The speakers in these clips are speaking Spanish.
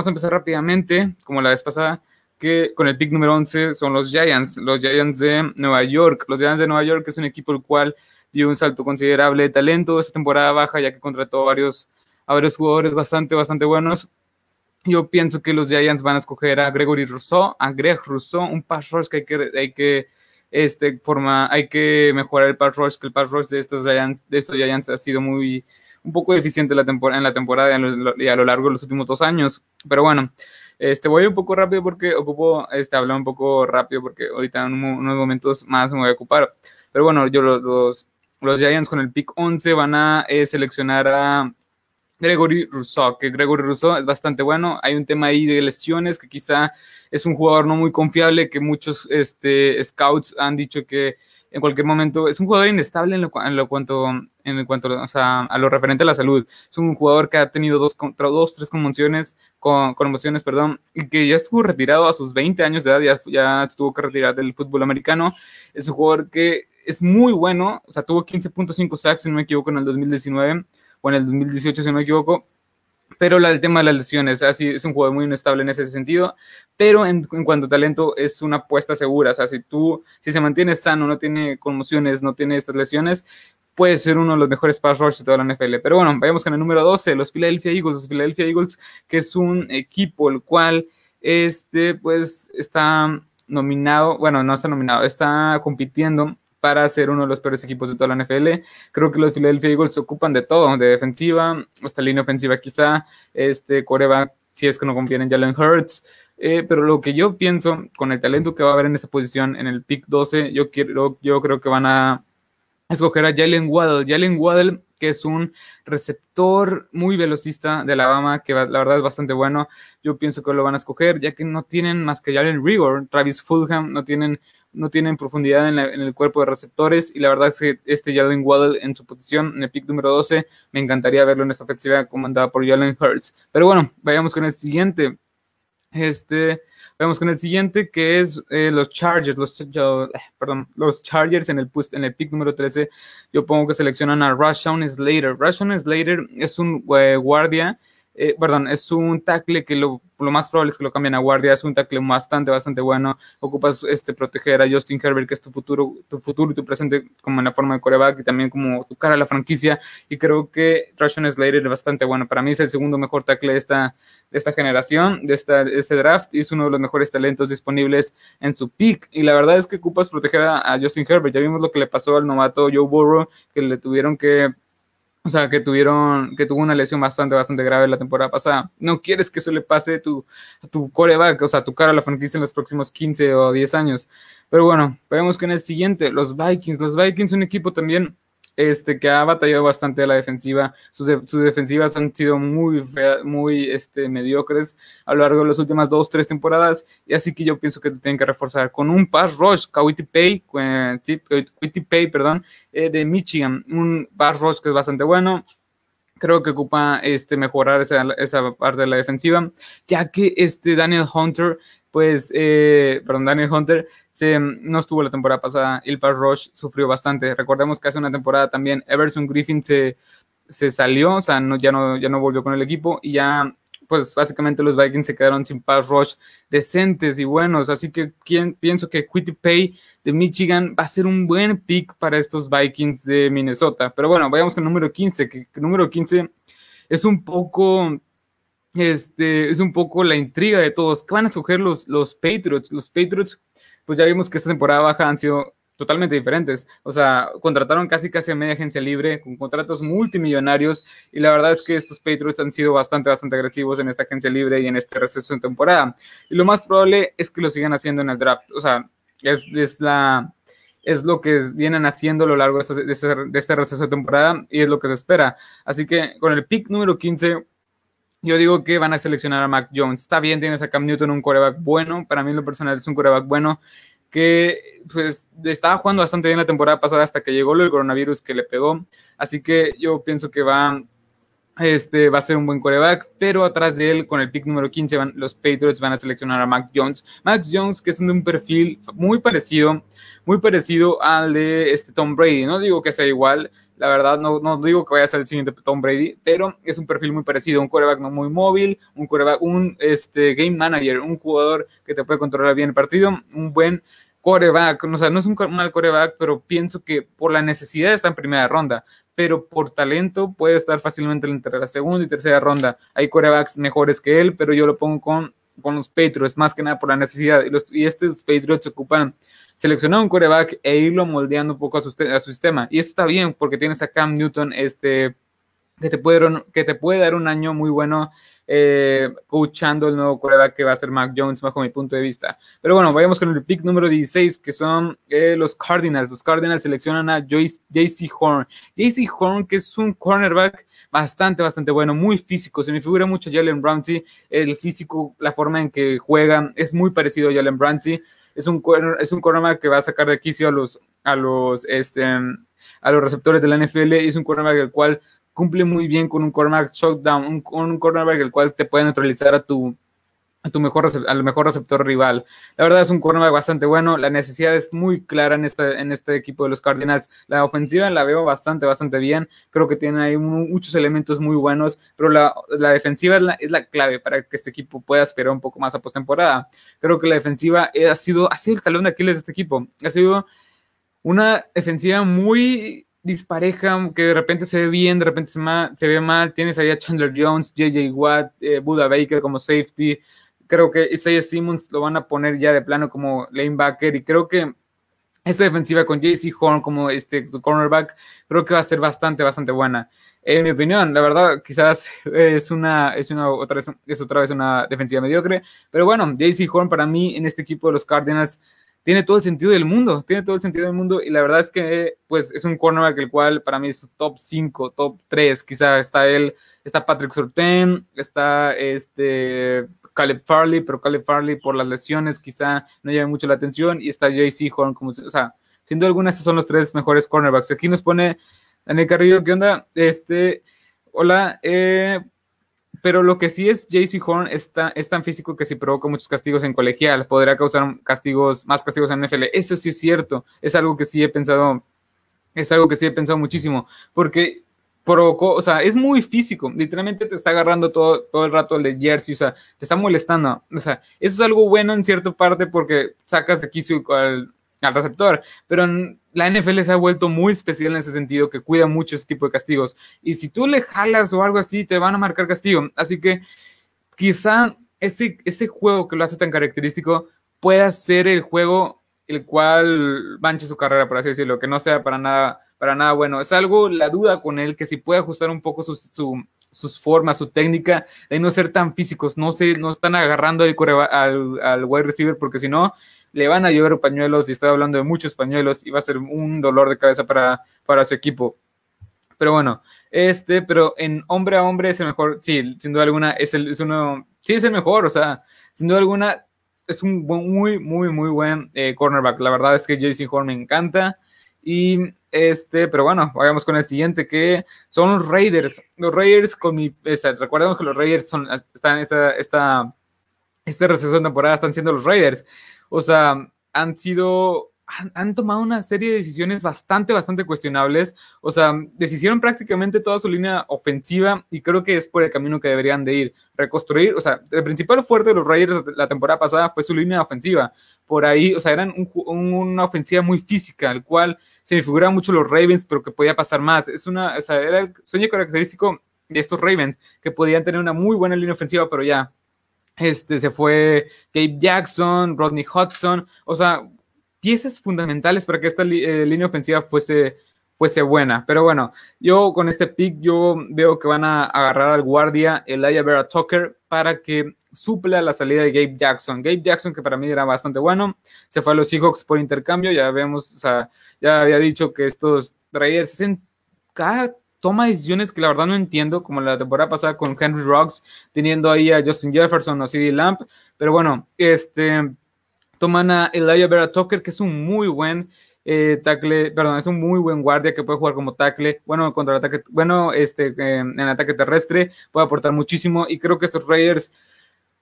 vamos a empezar rápidamente, como la vez pasada, que con el pick número 11 son los Giants, los Giants de Nueva York. Los Giants de Nueva York es un equipo el cual dio un salto considerable de talento esta temporada baja, ya que contrató varios, a varios jugadores bastante, bastante buenos. Yo pienso que los Giants van a escoger a Gregory Rousseau, a Greg Rousseau, un pass rush que hay que, hay que este, forma, hay que mejorar el pass rush, que el pass rush de estos Giants, de estos Giants ha sido muy, un poco deficiente la temporada, en la temporada y a lo largo de los últimos dos años. Pero bueno, este, voy un poco rápido porque ocupo este, hablar un poco rápido porque ahorita en unos momentos más me voy a ocupar. Pero bueno, yo los, los, los Giants con el pick 11 van a eh, seleccionar a Gregory Rousseau, que Gregory Rousseau es bastante bueno. Hay un tema ahí de lesiones que quizá es un jugador no muy confiable, que muchos este, scouts han dicho que en cualquier momento es un jugador inestable en lo, en lo cuanto, en cuanto a lo referente a la salud. Es un jugador que ha tenido dos, dos tres conmociones, con, conmociones, perdón, y que ya estuvo retirado a sus 20 años de edad, ya, ya estuvo que retirar del fútbol americano. Es un jugador que es muy bueno, o sea, tuvo 15.5 sacks, si no me equivoco, en el 2019 o en el 2018, si no me equivoco, pero el tema de las lesiones, así es un jugador muy inestable en ese sentido, pero en, cuanto a talento es una apuesta segura, o sea, si tú, si se mantiene sano, no tiene conmociones, no tiene estas lesiones, puede ser uno de los mejores pass rush de toda la NFL. Pero bueno, vayamos con el número 12, los Philadelphia Eagles, los Philadelphia Eagles, que es un equipo el cual, este, pues, está nominado, bueno, no está nominado, está compitiendo para ser uno de los peores equipos de toda la NFL. Creo que los Philadelphia Eagles se ocupan de todo, de defensiva, hasta línea ofensiva quizá, este coreback, si es que no confían en Jalen Hurts. Eh, pero lo que yo pienso, con el talento que va a haber en esta posición, en el pick 12, yo, quiero, yo creo que van a escoger a Jalen Waddle. Jalen Waddle que es un receptor muy velocista de Alabama, que la verdad es bastante bueno. Yo pienso que lo van a escoger, ya que no tienen más que Jalen Rigor, Travis Fulham, no tienen, no tienen profundidad en, el cuerpo de receptores. Y la verdad es que este Jalen Waddle en su posición, en el pick número 12, me encantaría verlo en esta ofensiva comandada por Jalen Hurts. Pero bueno, vayamos con el siguiente. Este, Vamos con el siguiente, que es eh, los Chargers, los, eh, perdón, los Chargers en el, en el pick número 13. Yo pongo que seleccionan a Rashawn Slater. Rashawn Slater es un eh, guardia eh, perdón, es un tackle que lo, más probable es que lo cambien a guardia, es un tackle bastante, bastante bueno, ocupas este, proteger a Justin Herbert, que es tu futuro, tu futuro y tu presente como en la forma de coreback y también como tu cara a la franquicia, y creo que Rashawn Slater es bastante bueno, para mí es el segundo mejor tackle de esta, de esta generación, de, esta, de este draft, y es uno de los mejores talentos disponibles en su pick, y la verdad es que ocupas proteger a, a Justin Herbert, ya vimos lo que le pasó al novato Joe Burrow, que le tuvieron que o sea, que tuvieron, que tuvo una lesión bastante, bastante grave la temporada pasada. No quieres que eso le pase tu, a tu coreback, o sea, a tu cara a la franquicia en los próximos 15 o 10 años. Pero bueno, veremos que en el siguiente, los Vikings. Los Vikings, un equipo también este, que ha batallado bastante la defensiva. Sus, defensivas han sido muy, muy este, mediocres a lo largo de las últimas dos, tres temporadas. Y así que yo pienso que tienen que reforzar con un pass rush, Kawiti Pay, eh, Pay, perdón, de Michigan. Un pass rush que es bastante bueno creo que ocupa este, mejorar esa, esa, parte de la defensiva, ya que este Daniel Hunter pues, eh, perdón, Daniel Hunter se, no estuvo la temporada pasada el pass rush sufrió bastante. Recordemos que hace una temporada también Everson Griffin se, se salió, o sea, no, ya, no, ya no volvió con el equipo y ya, pues básicamente los Vikings se quedaron sin pass rush decentes y buenos. Así que pienso que Quitty Pay de Michigan va a ser un buen pick para estos Vikings de Minnesota. Pero bueno, vayamos con el número 15, que número 15 es un poco este, es un poco la intriga de todos. ¿Qué van a escoger los, los Patriots? Los Patriots, pues ya vimos que esta temporada baja han sido totalmente diferentes. O sea, contrataron casi casi a media agencia libre, con contratos multimillonarios, y la verdad es que estos Patriots han sido bastante, bastante agresivos en esta agencia libre y en este receso de temporada. Y lo más probable es que lo sigan haciendo en el draft. O sea, es, es la es lo que vienen haciendo a lo largo de este, de, este, de este receso de temporada y es lo que se espera. Así que con el pick número 15 yo digo que van a seleccionar a Mac Jones. Está bien, tienes a Cam Newton, un coreback bueno. Para mí, en lo personal, es un coreback bueno que pues estaba jugando bastante bien la temporada pasada hasta que llegó el coronavirus que le pegó. Así que yo pienso que va, este, va a ser un buen coreback, pero atrás de él, con el pick número 15, van, los Patriots van a seleccionar a Mac Jones. Mac Jones, que es de un perfil muy parecido, muy parecido al de este Tom Brady. No digo que sea igual, La verdad, no, no digo que vaya a ser el siguiente Tom Brady, pero es un perfil muy parecido. Un quarterback no muy móvil, un quarterback, un este, game manager, un jugador que te puede controlar bien el partido, un buen coreback, o sea, no es un mal coreback, pero pienso que por la necesidad está en primera ronda, pero por talento puede estar fácilmente entre la segunda y tercera ronda. Hay corebacks mejores que él, pero yo lo pongo con, con los Patriots, más que nada por la necesidad. Y, los, y estos Patriots ocupan seleccionar un coreback e irlo moldeando un poco a su, a su sistema. Y eso está bien porque tienes a Cam Newton, este, que te puede, que te puede dar un año muy bueno eh, coachando el nuevo coreback que va a ser Mac Jones, bajo mi punto de vista. Pero bueno, vayamos con el pick número 16, que son eh, los Cardinals. Los Cardinals seleccionan a JC Horn. JC Horn, que es un cornerback bastante, bastante bueno, muy físico. Se me figura mucho Jalen Ramsey, el físico, la forma en que juega, es muy parecido a Jalen Ramsey. Es un, es un cornerback que va a sacar de quicio a los, a los, este, a los receptores de la NFL. Es un cornerback el cual cumple muy bien con un cornerback shutdown, un, un cornerback el cual te puede neutralizar a tu a tu mejor al mejor receptor rival. La verdad es un cornerback bastante bueno, la necesidad es muy clara en este, en este equipo de los Cardinals. La ofensiva la veo bastante, bastante bien. Creo que tiene ahí muchos elementos muy buenos, pero la, la defensiva es la, es la, clave para que este equipo pueda esperar un poco más a postemporada. Creo que la defensiva ha sido, ha sido el talón de Aquiles de este equipo. Ha sido una defensiva muy dispareja, que de repente se ve bien, de repente se, ve mal. Tienes ahí a Chandler Jones, JJ Watt, eh, Buda Baker como safety. Creo que Isaiah Simmons lo van a poner ya de plano como lanebacker y creo que esta defensiva con JC Horn como este cornerback, creo que va a ser bastante, bastante buena. En mi opinión, la verdad, quizás es una, es una otra vez, es otra vez una defensiva mediocre, pero bueno, JC Horn para mí en este equipo de los Cardinals tiene todo el sentido del mundo, tiene todo el sentido del mundo y la verdad es que pues es un cornerback el cual para mí es top 5, top 3, quizá está él, está Patrick Surtain, está este Caleb Farley, pero Caleb Farley por las lesiones quizá no llame mucho la atención y está JC Horn como, o sea, siendo algunas esos son los tres mejores cornerbacks. Aquí nos pone Daniel Carrillo, ¿qué onda? Este, hola, eh, pero lo que sí es JC Horn está, es tan físico que si provoca muchos castigos en colegial, podría causar castigos, más castigos en NFL. Eso sí es cierto, es algo que sí he pensado, es algo que sí he pensado muchísimo, porque provocó, o sea, es muy físico, literalmente te está agarrando todo, todo el rato el de jersey, o sea, te está molestando, o sea, eso es algo bueno en cierta parte porque sacas de aquí al, al receptor, pero la NFL se ha vuelto muy especial en ese sentido, que cuida mucho ese tipo de castigos. Y si tú le jalas o algo así, te van a marcar castigo. Así que quizá ese, ese juego que lo hace tan característico pueda ser el juego el cual manche su carrera, por así decirlo, que no sea para nada, para nada bueno. Es algo, la duda con él, que si puede ajustar un poco sus formas, su técnica, de no ser tan físicos, no, se, no están agarrando al, al, al wide receiver, porque si no, le van a llover pañuelos y estoy hablando de muchos pañuelos y va a ser un dolor de cabeza para, para su equipo. Pero bueno, este, pero en hombre a hombre es el mejor, sí, sin duda alguna, es, el, es uno, sí es el mejor, o sea, sin duda alguna es un muy, muy, muy buen eh, cornerback. La verdad es que Jason Horn me encanta. Y este, pero bueno, vayamos con el siguiente, que son los Raiders. Los Raiders con mi, esa, recordemos que los Raiders son, están esta, esta, este receso de temporada están siendo los Raiders. O sea, han sido, han, tomado una serie de decisiones bastante, bastante cuestionables. O sea, deshicieron prácticamente toda su línea ofensiva y creo que es por el camino que deberían de ir. Reconstruir, o sea, el principal fuerte de los Raiders la temporada pasada fue su línea ofensiva. Por ahí, o sea, eran una ofensiva muy física, al cual se me figuraban mucho los Ravens, pero que podía pasar más. Es una, o sea, era el sueño característico de estos Ravens, que podían tener una muy buena línea ofensiva, pero ya este, se fue Gabe Jackson, Rodney Hudson, o sea, piezas fundamentales para que esta eh, línea ofensiva fuese, fuese buena. Pero bueno, yo con este pick, yo veo que van a agarrar al guardia Elijah Vera Tucker para que supla la salida de Gabe Jackson. Gabe Jackson, que para mí era bastante bueno, se fue a los Seahawks por intercambio, ya vemos, o sea, ya había dicho que estos Raiders hacen cada toma decisiones que la verdad no entiendo, como la temporada pasada con Henry Rocks, teniendo ahí a Justin Jefferson o CD Lamp, pero bueno, este, toman a Elijah Vera Tucker, que es un muy buen eh, tackle, perdón, es un muy buen guardia que puede jugar como tackle, bueno, contra el ataque, bueno, este, en ataque terrestre, puede aportar muchísimo, y creo que estos Raiders,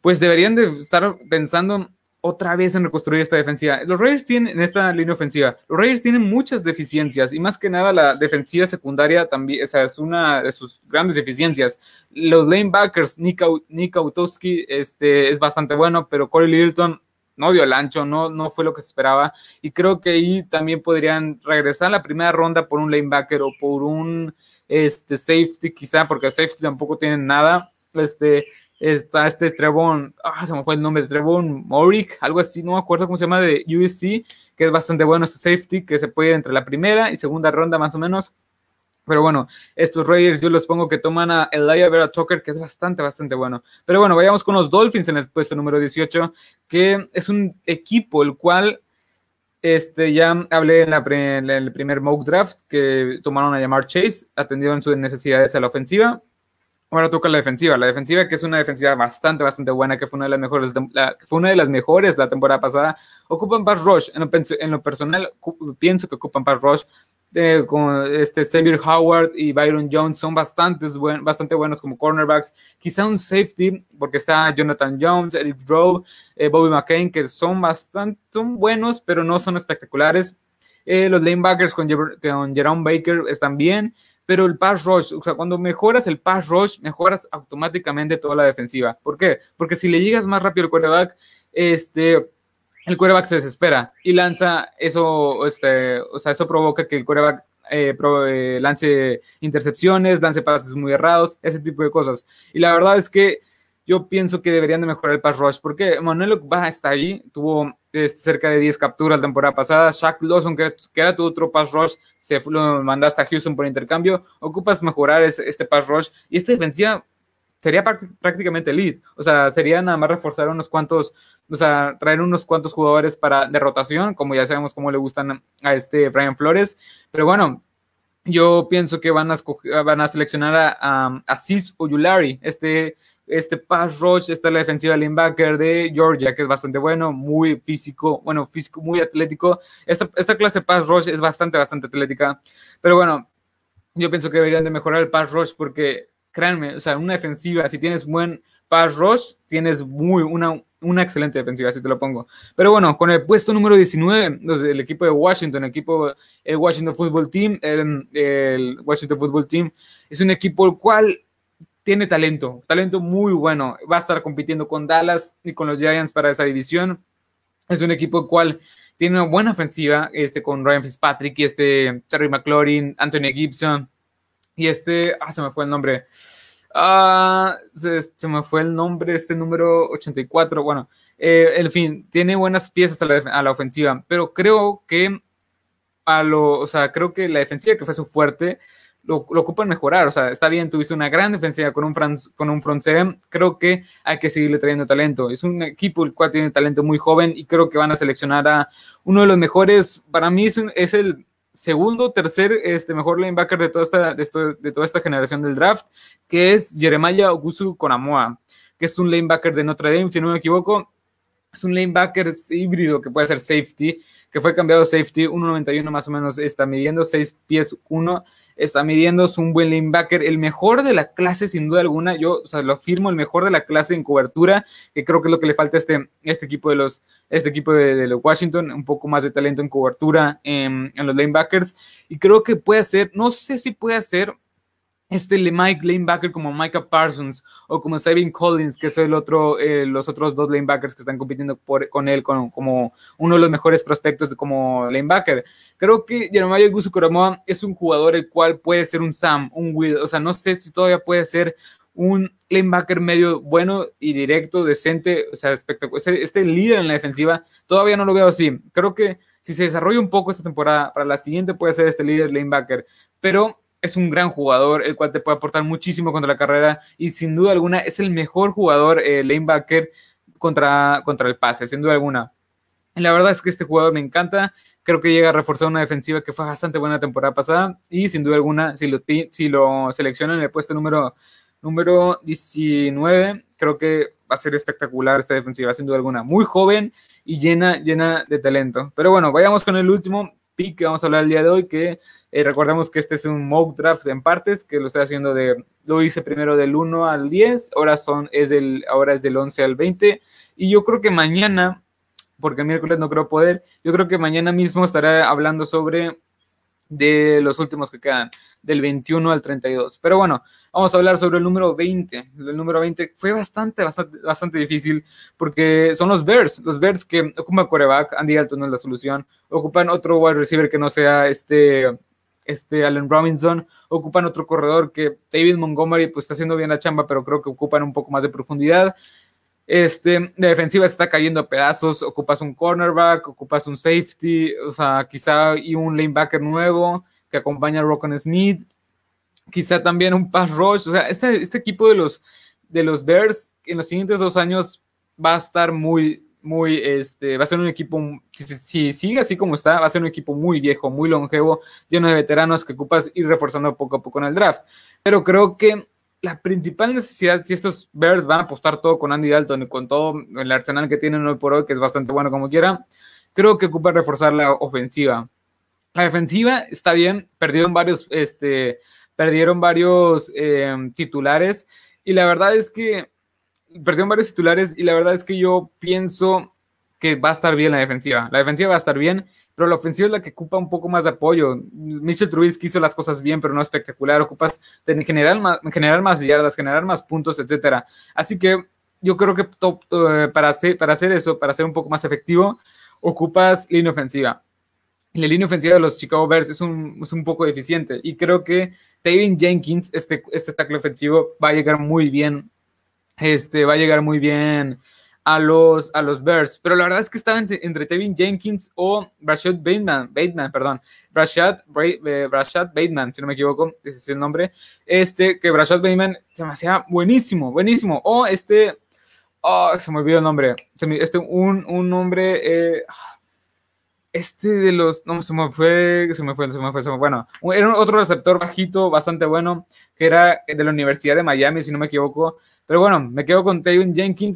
pues deberían de estar pensando otra vez en reconstruir esta defensiva. Los Raiders tienen, en esta línea ofensiva, los Raiders tienen muchas deficiencias y más que nada la defensiva secundaria también, esa es una de sus grandes deficiencias. Los lanebackers, Nick, Nick Autowski, este, es bastante bueno, pero Corey Littleton no dio el ancho, no, no fue lo que se esperaba. Y creo que ahí también podrían regresar a la primera ronda por un lanebacker o por un este, safety, quizá, porque safety tampoco tienen nada. Este, está este Trevon, ah, se me fue el nombre, Trevon Morick, algo así, no me acuerdo cómo se llama, de USC, que es bastante bueno este safety, que se puede ir entre la primera y segunda ronda más o menos. Pero bueno, estos Raiders yo los pongo que toman a Elijah Vera Tucker, que es bastante, bastante bueno. Pero bueno, vayamos con los Dolphins en el puesto número 18, que es un equipo el cual este, ya hablé en, en el primer mock draft que tomaron a llamar Chase, atendieron sus necesidades a la ofensiva Ahora toca la defensiva. La defensiva, que es una defensiva bastante, bastante buena, que fue una de las mejores, la, fue una de las mejores la temporada pasada. Ocupan pass rush. En lo, en lo personal, pienso que ocupan pass rush. Eh, con este Xavier Howard y Byron Jones son bastantes buen, bastante buenos como cornerbacks. Quizá un safety, porque está Jonathan Jones, Eric Rowe, eh, Bobby McCain, que son bastante, son buenos, pero no son espectaculares. Eh, los lanebackers con, con Jerome Baker están bien pero el pass rush, o sea, cuando mejoras el pass rush, mejoras automáticamente toda la defensiva. ¿Por qué? Porque si le llegas más rápido al quarterback, este, el quarterback se desespera y lanza eso, este, o sea, eso provoca que el quarterback eh, eh, lance intercepciones, lance pases muy errados, ese tipo de cosas. Y la verdad es que yo pienso que deberían de mejorar el pass rush, porque Manuel va está ahí, tuvo cerca de 10 capturas la temporada pasada, Shaq Lawson, que, era tu otro pass rush, se lo mandaste a Houston por intercambio, ocupas mejorar este pass rush, y esta defensiva sería prácticamente lead, o sea, sería nada más reforzar unos cuantos, o sea, traer unos cuantos jugadores para de rotación, como ya sabemos cómo le gustan a este Brian Flores, pero bueno, yo pienso que van a, seleccionar a, a, a Cis este este pass rush, está la defensiva linebacker de Georgia, que es bastante bueno, muy físico, bueno, físico, muy atlético. Esta, esta clase de pass rush es bastante, bastante atlética. Pero bueno, yo pienso que deberían de mejorar el pass rush porque, créanme, o sea, una defensiva, si tienes buen pass rush, tienes muy, una, una excelente defensiva, así te lo pongo. Pero bueno, con el puesto número 19, el equipo de Washington, el equipo, el Washington Football Team, el, el Washington Football Team, es un equipo el cual tiene talento, talento muy bueno. Va a estar compitiendo con Dallas y con los Giants para esa división. Es un equipo el cual tiene una buena ofensiva, este con Ryan Fitzpatrick y este Terry McLaurin, Anthony Gibson y este, ah, se me fue el nombre. Ah, se, me fue el nombre, este número 84. Bueno, eh, en fin, tiene buenas piezas a la, a la, ofensiva, pero creo que a lo, o sea, creo que la defensiva que fue su fuerte lo, ocupan mejorar. O sea, está bien, tuviste una gran defensiva con un, con un front seven. Creo que hay que seguirle trayendo talento. Es un equipo el cual tiene talento muy joven y creo que van a seleccionar a uno de los mejores. Para mí es, el segundo, tercer, este mejor linebacker de toda esta, de, toda esta generación del draft, que es Jeremiah Ogusu Konamoa, que es un linebacker de Notre Dame, si no me equivoco. Es un linebacker híbrido que puede ser safety, que fue cambiado safety, 1.91 más o menos, está midiendo 6 pies 1 está midiendo, es un buen linebacker, el mejor de la clase sin duda alguna, yo lo afirmo, el mejor de la clase en cobertura, que creo que es lo que le falta a este, este equipo de los, este equipo de, los Washington, un poco más de talento en cobertura en, en los linebackers, y creo que puede ser, no sé si puede ser este Mike lanebacker como Micah Parsons o como Sabin Collins, que es el otro, eh, los otros dos lanebackers que están compitiendo por, con él como uno de los mejores prospectos de, como lanebacker. Creo que Jeremiah Gusu Koromoa es un jugador el cual puede ser un Sam, un Will, o sea, no sé si todavía puede ser un lanebacker medio bueno y directo, decente, o sea, espectacular. Este líder en la defensiva, todavía no lo veo así. Creo que si se desarrolla un poco esta temporada, para la siguiente puede ser este líder lanebacker, pero es un gran jugador, el cual te puede aportar muchísimo contra la carrera y sin duda alguna es el mejor jugador eh, lanebacker contra, contra el pase, sin duda alguna. la verdad es que este jugador me encanta, creo que llega a reforzar una defensiva que fue bastante buena la temporada pasada y sin duda alguna, si lo, si lo seleccionan en el puesto número, número 19, creo que va a ser espectacular esta defensiva, sin duda alguna. Muy joven y llena, llena de talento. Pero bueno, vayamos con el último pick que vamos a hablar el día de hoy, que eh, recordemos que este es un mock draft en partes, que lo estoy haciendo de, lo hice primero del 1 al 10, ahora, son, es del, ahora es del 11 al 20, y yo creo que mañana porque el miércoles no creo poder. Yo creo que mañana mismo estaré hablando sobre de los últimos que quedan, del 21 al 32. Pero bueno, vamos a hablar sobre el número 20. El número 20 fue bastante, bastante, bastante difícil porque son los Bears. Los Bears que ocupan coreback, Andy Alton no es la solución. Ocupan otro wide receiver que no sea este, este Allen Robinson. Ocupan otro corredor que David Montgomery pues está haciendo bien la chamba, pero creo que ocupan un poco más de profundidad. Este, defensiva está cayendo a pedazos, ocupas un cornerback, ocupas un safety, o sea, quizá y un lanebacker nuevo que acompaña a Rockon Smith, quizá también un pass rush, o sea, este, este equipo de los, de los Bears en los siguientes dos años va a estar muy, muy, este, va a ser un equipo, si, si, sigue así como está, va a ser un equipo muy viejo, muy longevo, lleno de veteranos que ocupas ir reforzando poco a poco en el draft. Pero creo que la principal necesidad, si estos Bears van a apostar todo con Andy Dalton y con todo el arsenal que tienen hoy por hoy, que es bastante bueno como quiera, creo que ocupa reforzar la ofensiva. La defensiva está bien, perdieron varios, este, perdieron varios em, titulares y la verdad es que perdieron varios titulares y la verdad es que yo pienso que va a estar bien la defensiva. La defensiva va a estar bien pero la ofensiva es la que ocupa un poco más de apoyo. Mitchell Trubisky hizo las cosas bien, pero no espectacular. Ocupas de generar más, yardas, generar más puntos, etcétera. Así que yo creo que para, hacer, para hacer eso, para ser un poco más efectivo, ocupas línea ofensiva. la línea ofensiva de los Chicago Bears es un, es un poco deficiente. Y creo que David Jenkins, este, este tackle ofensivo, va a llegar muy bien. Este, va a llegar muy bien a los, a los Bears. Pero la verdad es que estaba entre, Tevin Jenkins o Rashad Bateman, Bateman perdón, Rashad, eh, Bateman, si no me equivoco, ese es el nombre. Este, que Rashad Bateman se me hacía buenísimo, buenísimo. O este, oh, se me olvidó el nombre. Este, un, un nombre, eh, este de los, no, se me fue, se me fue, se me fue, se me fue, bueno, era otro receptor bajito, bastante bueno, que era de la Universidad de Miami, si no me equivoco. Pero bueno, me quedo con Tevin Jenkins